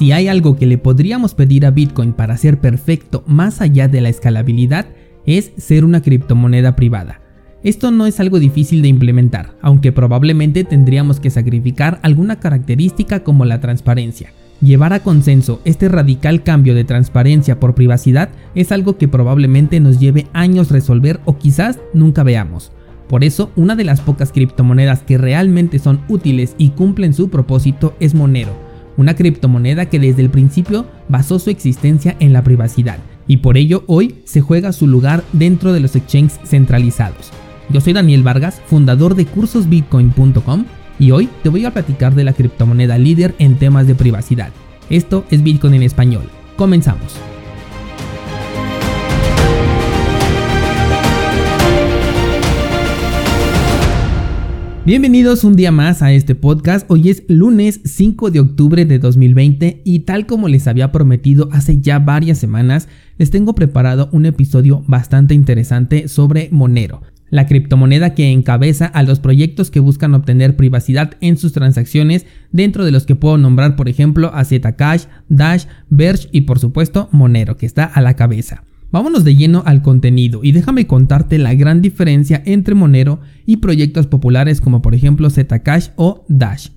Si hay algo que le podríamos pedir a Bitcoin para ser perfecto más allá de la escalabilidad, es ser una criptomoneda privada. Esto no es algo difícil de implementar, aunque probablemente tendríamos que sacrificar alguna característica como la transparencia. Llevar a consenso este radical cambio de transparencia por privacidad es algo que probablemente nos lleve años resolver o quizás nunca veamos. Por eso, una de las pocas criptomonedas que realmente son útiles y cumplen su propósito es Monero, una criptomoneda que desde el principio basó su existencia en la privacidad y por ello hoy se juega su lugar dentro de los exchanges centralizados. Yo soy Daniel Vargas, fundador de cursosbitcoin.com y hoy te voy a platicar de la criptomoneda líder en temas de privacidad. Esto es Bitcoin en español. Comenzamos. Bienvenidos un día más a este podcast. Hoy es lunes 5 de octubre de 2020 y tal como les había prometido hace ya varias semanas, les tengo preparado un episodio bastante interesante sobre Monero, la criptomoneda que encabeza a los proyectos que buscan obtener privacidad en sus transacciones, dentro de los que puedo nombrar por ejemplo a Zcash, Dash, Verge y por supuesto Monero, que está a la cabeza. Vámonos de lleno al contenido y déjame contarte la gran diferencia entre Monero y proyectos populares como por ejemplo Zcash o Dash.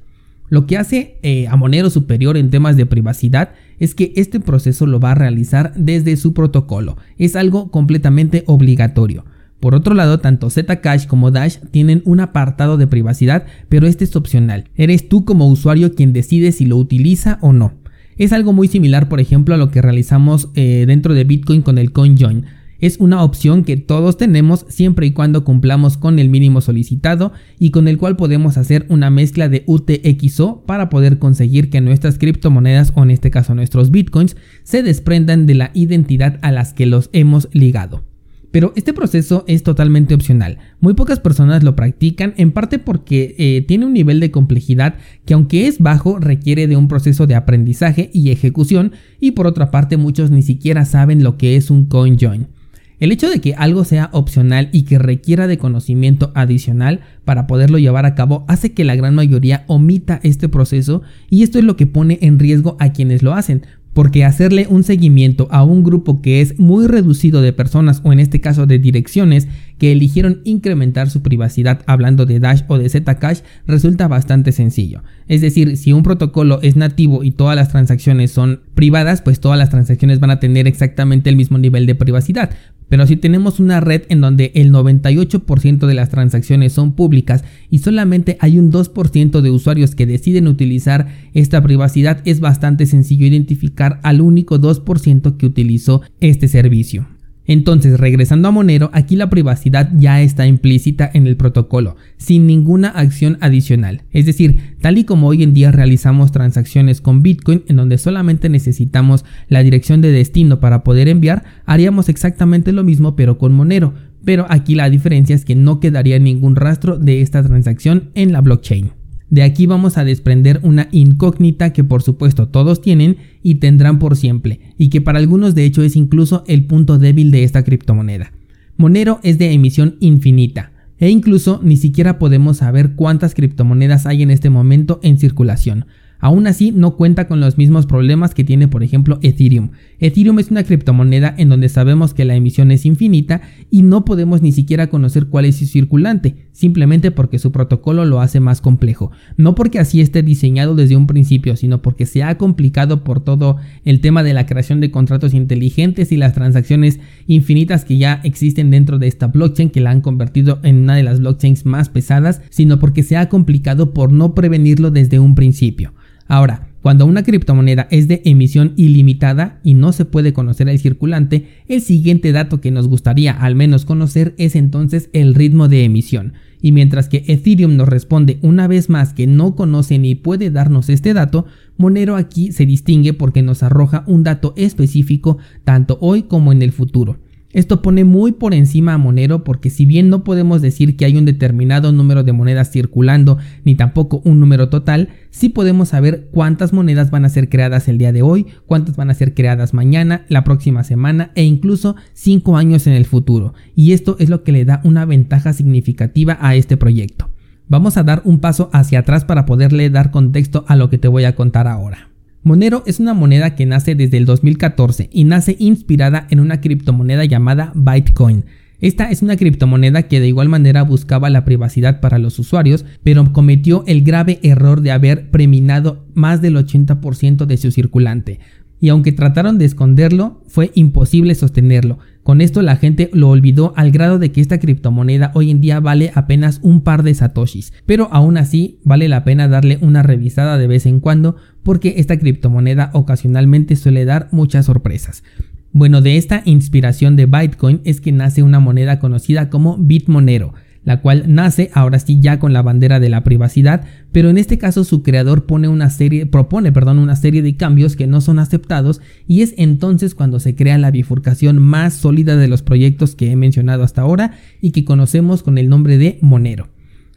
Lo que hace eh, a Monero superior en temas de privacidad es que este proceso lo va a realizar desde su protocolo, es algo completamente obligatorio. Por otro lado, tanto Zcash como Dash tienen un apartado de privacidad, pero este es opcional. Eres tú como usuario quien decide si lo utiliza o no. Es algo muy similar, por ejemplo, a lo que realizamos eh, dentro de Bitcoin con el CoinJoin. Es una opción que todos tenemos siempre y cuando cumplamos con el mínimo solicitado y con el cual podemos hacer una mezcla de UTXO para poder conseguir que nuestras criptomonedas o en este caso nuestros bitcoins se desprendan de la identidad a las que los hemos ligado. Pero este proceso es totalmente opcional. Muy pocas personas lo practican, en parte porque eh, tiene un nivel de complejidad que aunque es bajo, requiere de un proceso de aprendizaje y ejecución, y por otra parte muchos ni siquiera saben lo que es un coin join. El hecho de que algo sea opcional y que requiera de conocimiento adicional para poderlo llevar a cabo hace que la gran mayoría omita este proceso y esto es lo que pone en riesgo a quienes lo hacen, porque hacerle un seguimiento a un grupo que es muy reducido de personas o en este caso de direcciones que eligieron incrementar su privacidad hablando de Dash o de Zcash resulta bastante sencillo. Es decir, si un protocolo es nativo y todas las transacciones son privadas, pues todas las transacciones van a tener exactamente el mismo nivel de privacidad. Pero si tenemos una red en donde el 98% de las transacciones son públicas y solamente hay un 2% de usuarios que deciden utilizar esta privacidad, es bastante sencillo identificar al único 2% que utilizó este servicio. Entonces, regresando a Monero, aquí la privacidad ya está implícita en el protocolo, sin ninguna acción adicional. Es decir, tal y como hoy en día realizamos transacciones con Bitcoin en donde solamente necesitamos la dirección de destino para poder enviar, haríamos exactamente lo mismo pero con Monero. Pero aquí la diferencia es que no quedaría ningún rastro de esta transacción en la blockchain. De aquí vamos a desprender una incógnita que por supuesto todos tienen y tendrán por siempre, y que para algunos de hecho es incluso el punto débil de esta criptomoneda. Monero es de emisión infinita, e incluso ni siquiera podemos saber cuántas criptomonedas hay en este momento en circulación, Aún así, no cuenta con los mismos problemas que tiene, por ejemplo, Ethereum. Ethereum es una criptomoneda en donde sabemos que la emisión es infinita y no podemos ni siquiera conocer cuál es su circulante, simplemente porque su protocolo lo hace más complejo. No porque así esté diseñado desde un principio, sino porque se ha complicado por todo el tema de la creación de contratos inteligentes y las transacciones infinitas que ya existen dentro de esta blockchain que la han convertido en una de las blockchains más pesadas, sino porque se ha complicado por no prevenirlo desde un principio. Ahora, cuando una criptomoneda es de emisión ilimitada y no se puede conocer el circulante, el siguiente dato que nos gustaría al menos conocer es entonces el ritmo de emisión. Y mientras que Ethereum nos responde una vez más que no conoce ni puede darnos este dato, Monero aquí se distingue porque nos arroja un dato específico tanto hoy como en el futuro. Esto pone muy por encima a Monero porque si bien no podemos decir que hay un determinado número de monedas circulando ni tampoco un número total, sí podemos saber cuántas monedas van a ser creadas el día de hoy, cuántas van a ser creadas mañana, la próxima semana e incluso 5 años en el futuro. Y esto es lo que le da una ventaja significativa a este proyecto. Vamos a dar un paso hacia atrás para poderle dar contexto a lo que te voy a contar ahora. Monero es una moneda que nace desde el 2014 y nace inspirada en una criptomoneda llamada Bitcoin. Esta es una criptomoneda que de igual manera buscaba la privacidad para los usuarios, pero cometió el grave error de haber preminado más del 80% de su circulante. Y aunque trataron de esconderlo, fue imposible sostenerlo. Con esto la gente lo olvidó al grado de que esta criptomoneda hoy en día vale apenas un par de satoshis, pero aún así vale la pena darle una revisada de vez en cuando porque esta criptomoneda ocasionalmente suele dar muchas sorpresas. Bueno, de esta inspiración de Bitcoin es que nace una moneda conocida como Bitmonero, la cual nace ahora sí ya con la bandera de la privacidad, pero en este caso su creador pone una serie, propone perdón, una serie de cambios que no son aceptados y es entonces cuando se crea la bifurcación más sólida de los proyectos que he mencionado hasta ahora y que conocemos con el nombre de Monero.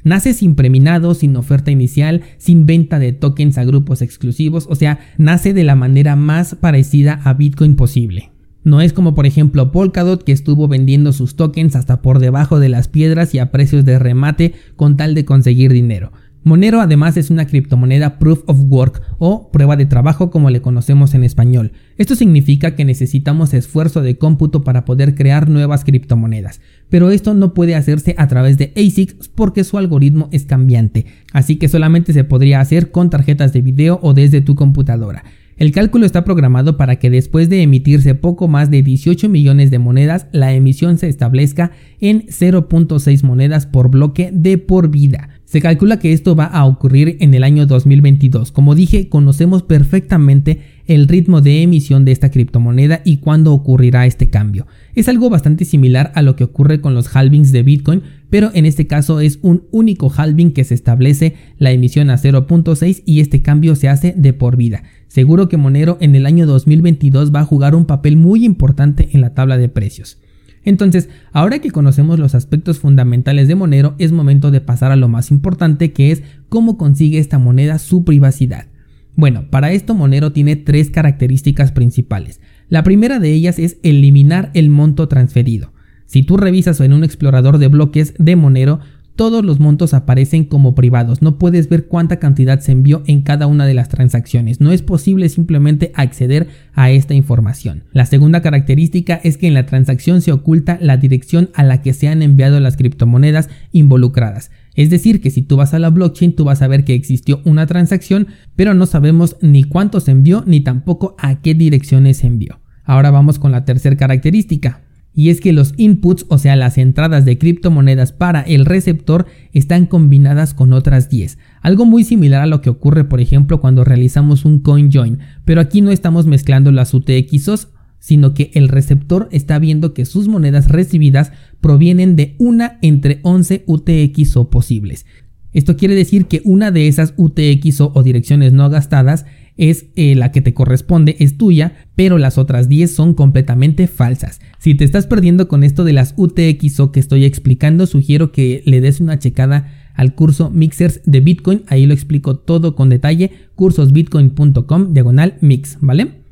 Nace sin preminado, sin oferta inicial, sin venta de tokens a grupos exclusivos, o sea, nace de la manera más parecida a Bitcoin posible. No es como por ejemplo Polkadot que estuvo vendiendo sus tokens hasta por debajo de las piedras y a precios de remate con tal de conseguir dinero. Monero además es una criptomoneda proof of work o prueba de trabajo como le conocemos en español. Esto significa que necesitamos esfuerzo de cómputo para poder crear nuevas criptomonedas, pero esto no puede hacerse a través de ASICs porque su algoritmo es cambiante, así que solamente se podría hacer con tarjetas de video o desde tu computadora. El cálculo está programado para que después de emitirse poco más de 18 millones de monedas, la emisión se establezca en 0.6 monedas por bloque de por vida. Se calcula que esto va a ocurrir en el año 2022. Como dije, conocemos perfectamente el ritmo de emisión de esta criptomoneda y cuándo ocurrirá este cambio. Es algo bastante similar a lo que ocurre con los halvings de Bitcoin, pero en este caso es un único halving que se establece la emisión a 0.6 y este cambio se hace de por vida. Seguro que Monero en el año 2022 va a jugar un papel muy importante en la tabla de precios. Entonces, ahora que conocemos los aspectos fundamentales de Monero, es momento de pasar a lo más importante que es cómo consigue esta moneda su privacidad. Bueno, para esto Monero tiene tres características principales. La primera de ellas es eliminar el monto transferido. Si tú revisas en un explorador de bloques de Monero, todos los montos aparecen como privados, no puedes ver cuánta cantidad se envió en cada una de las transacciones, no es posible simplemente acceder a esta información. La segunda característica es que en la transacción se oculta la dirección a la que se han enviado las criptomonedas involucradas. Es decir, que si tú vas a la blockchain, tú vas a ver que existió una transacción, pero no sabemos ni cuánto se envió ni tampoco a qué direcciones se envió. Ahora vamos con la tercera característica y es que los inputs, o sea, las entradas de criptomonedas para el receptor, están combinadas con otras 10. Algo muy similar a lo que ocurre, por ejemplo, cuando realizamos un coin join, pero aquí no estamos mezclando las UTXOs, sino que el receptor está viendo que sus monedas recibidas provienen de una entre 11 UTXO posibles. Esto quiere decir que una de esas UTXO o direcciones no gastadas es eh, la que te corresponde, es tuya, pero las otras 10 son completamente falsas. Si te estás perdiendo con esto de las UTXO que estoy explicando, sugiero que le des una checada al curso Mixers de Bitcoin, ahí lo explico todo con detalle, cursosbitcoin.com diagonal mix, ¿vale?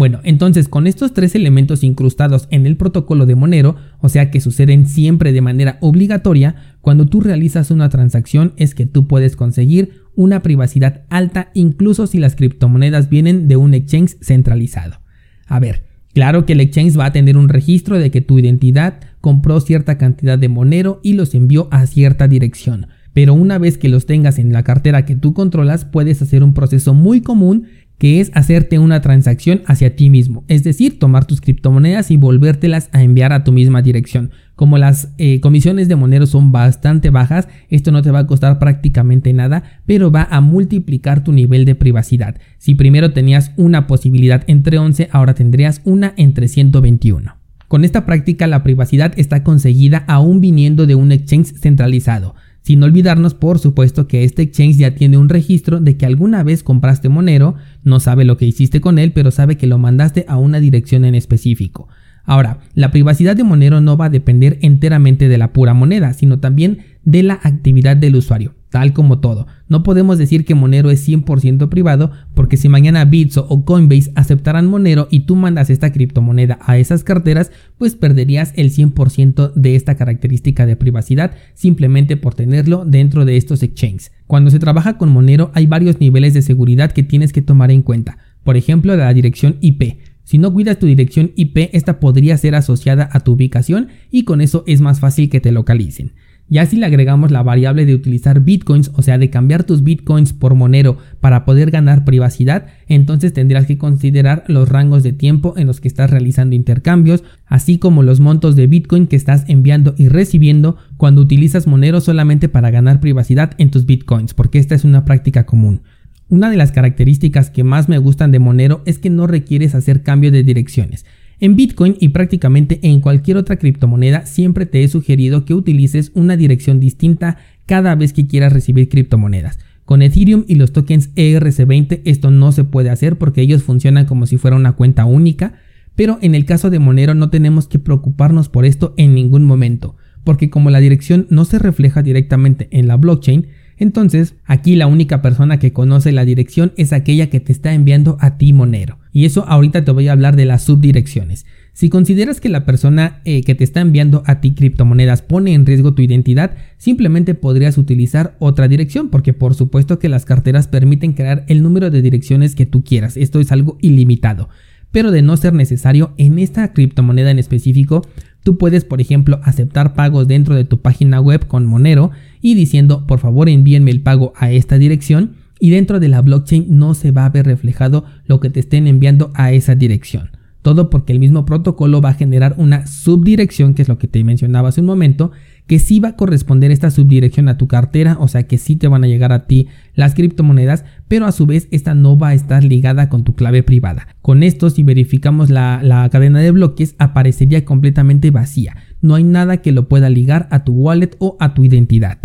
Bueno, entonces con estos tres elementos incrustados en el protocolo de Monero, o sea que suceden siempre de manera obligatoria, cuando tú realizas una transacción es que tú puedes conseguir una privacidad alta incluso si las criptomonedas vienen de un exchange centralizado. A ver, claro que el exchange va a tener un registro de que tu identidad compró cierta cantidad de Monero y los envió a cierta dirección, pero una vez que los tengas en la cartera que tú controlas puedes hacer un proceso muy común que es hacerte una transacción hacia ti mismo, es decir, tomar tus criptomonedas y volvértelas a enviar a tu misma dirección. Como las eh, comisiones de Monero son bastante bajas, esto no te va a costar prácticamente nada, pero va a multiplicar tu nivel de privacidad. Si primero tenías una posibilidad entre 11, ahora tendrías una entre 121. Con esta práctica la privacidad está conseguida aún viniendo de un exchange centralizado. Sin olvidarnos, por supuesto, que este exchange ya tiene un registro de que alguna vez compraste Monero, no sabe lo que hiciste con él, pero sabe que lo mandaste a una dirección en específico. Ahora, la privacidad de Monero no va a depender enteramente de la pura moneda, sino también de la actividad del usuario, tal como todo. No podemos decir que Monero es 100% privado porque si mañana Bitso o Coinbase aceptaran Monero y tú mandas esta criptomoneda a esas carteras, pues perderías el 100% de esta característica de privacidad simplemente por tenerlo dentro de estos exchanges. Cuando se trabaja con Monero hay varios niveles de seguridad que tienes que tomar en cuenta. por ejemplo la dirección IP. Si no cuidas tu dirección IP, esta podría ser asociada a tu ubicación y con eso es más fácil que te localicen. Ya si le agregamos la variable de utilizar bitcoins, o sea, de cambiar tus bitcoins por Monero para poder ganar privacidad, entonces tendrás que considerar los rangos de tiempo en los que estás realizando intercambios, así como los montos de bitcoin que estás enviando y recibiendo cuando utilizas Monero solamente para ganar privacidad en tus bitcoins, porque esta es una práctica común. Una de las características que más me gustan de Monero es que no requieres hacer cambio de direcciones. En Bitcoin y prácticamente en cualquier otra criptomoneda siempre te he sugerido que utilices una dirección distinta cada vez que quieras recibir criptomonedas. Con Ethereum y los tokens ERC20 esto no se puede hacer porque ellos funcionan como si fuera una cuenta única, pero en el caso de Monero no tenemos que preocuparnos por esto en ningún momento, porque como la dirección no se refleja directamente en la blockchain, entonces, aquí la única persona que conoce la dirección es aquella que te está enviando a ti Monero. Y eso ahorita te voy a hablar de las subdirecciones. Si consideras que la persona eh, que te está enviando a ti criptomonedas pone en riesgo tu identidad, simplemente podrías utilizar otra dirección, porque por supuesto que las carteras permiten crear el número de direcciones que tú quieras. Esto es algo ilimitado. Pero de no ser necesario, en esta criptomoneda en específico, Tú puedes, por ejemplo, aceptar pagos dentro de tu página web con Monero y diciendo, por favor, envíenme el pago a esta dirección y dentro de la blockchain no se va a ver reflejado lo que te estén enviando a esa dirección. Todo porque el mismo protocolo va a generar una subdirección, que es lo que te mencionaba hace un momento, que sí va a corresponder esta subdirección a tu cartera, o sea que sí te van a llegar a ti las criptomonedas, pero a su vez esta no va a estar ligada con tu clave privada. Con esto, si verificamos la, la cadena de bloques, aparecería completamente vacía. No hay nada que lo pueda ligar a tu wallet o a tu identidad.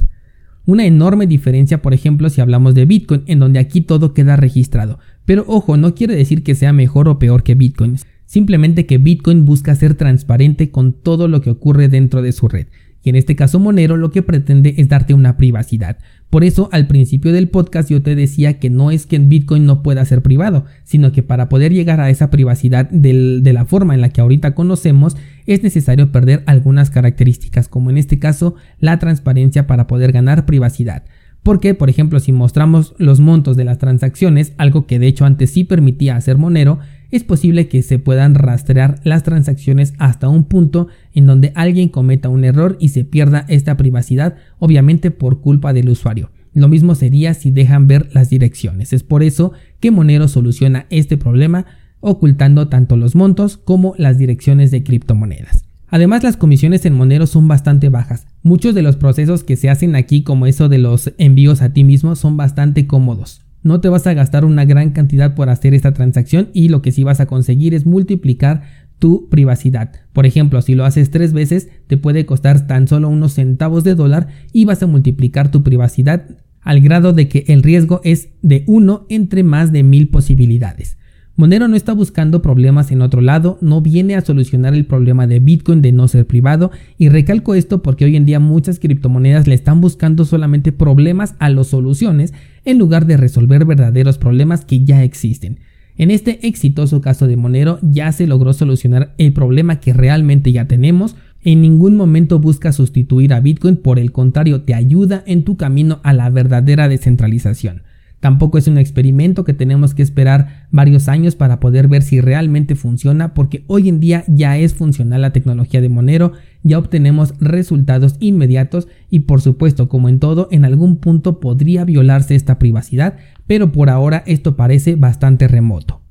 Una enorme diferencia, por ejemplo, si hablamos de Bitcoin, en donde aquí todo queda registrado. Pero ojo, no quiere decir que sea mejor o peor que Bitcoin. Simplemente que Bitcoin busca ser transparente con todo lo que ocurre dentro de su red. Y en este caso Monero lo que pretende es darte una privacidad. Por eso al principio del podcast yo te decía que no es que Bitcoin no pueda ser privado, sino que para poder llegar a esa privacidad de la forma en la que ahorita conocemos es necesario perder algunas características, como en este caso la transparencia para poder ganar privacidad. Porque, por ejemplo, si mostramos los montos de las transacciones, algo que de hecho antes sí permitía hacer Monero, es posible que se puedan rastrear las transacciones hasta un punto en donde alguien cometa un error y se pierda esta privacidad, obviamente por culpa del usuario. Lo mismo sería si dejan ver las direcciones. Es por eso que Monero soluciona este problema ocultando tanto los montos como las direcciones de criptomonedas. Además las comisiones en Monero son bastante bajas. Muchos de los procesos que se hacen aquí como eso de los envíos a ti mismo son bastante cómodos no te vas a gastar una gran cantidad por hacer esta transacción y lo que sí vas a conseguir es multiplicar tu privacidad. Por ejemplo, si lo haces tres veces, te puede costar tan solo unos centavos de dólar y vas a multiplicar tu privacidad al grado de que el riesgo es de uno entre más de mil posibilidades. Monero no está buscando problemas en otro lado, no viene a solucionar el problema de Bitcoin de no ser privado y recalco esto porque hoy en día muchas criptomonedas le están buscando solamente problemas a las soluciones en lugar de resolver verdaderos problemas que ya existen. En este exitoso caso de Monero ya se logró solucionar el problema que realmente ya tenemos, en ningún momento busca sustituir a Bitcoin, por el contrario te ayuda en tu camino a la verdadera descentralización. Tampoco es un experimento que tenemos que esperar varios años para poder ver si realmente funciona, porque hoy en día ya es funcional la tecnología de Monero, ya obtenemos resultados inmediatos y por supuesto, como en todo, en algún punto podría violarse esta privacidad, pero por ahora esto parece bastante remoto.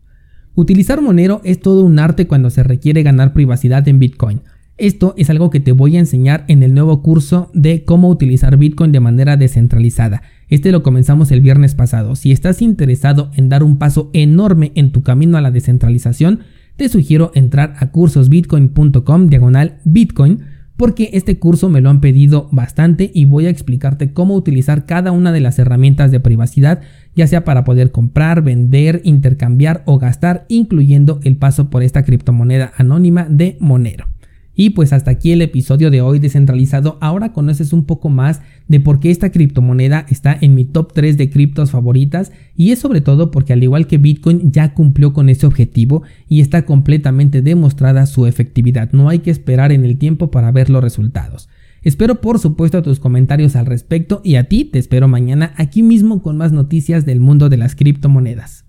Utilizar Monero es todo un arte cuando se requiere ganar privacidad en Bitcoin. Esto es algo que te voy a enseñar en el nuevo curso de cómo utilizar Bitcoin de manera descentralizada. Este lo comenzamos el viernes pasado. Si estás interesado en dar un paso enorme en tu camino a la descentralización, te sugiero entrar a cursosbitcoin.com diagonal bitcoin porque este curso me lo han pedido bastante y voy a explicarte cómo utilizar cada una de las herramientas de privacidad, ya sea para poder comprar, vender, intercambiar o gastar, incluyendo el paso por esta criptomoneda anónima de Monero. Y pues hasta aquí el episodio de hoy descentralizado. Ahora conoces un poco más de por qué esta criptomoneda está en mi top 3 de criptos favoritas y es sobre todo porque al igual que Bitcoin ya cumplió con ese objetivo y está completamente demostrada su efectividad. No hay que esperar en el tiempo para ver los resultados. Espero por supuesto tus comentarios al respecto y a ti te espero mañana aquí mismo con más noticias del mundo de las criptomonedas.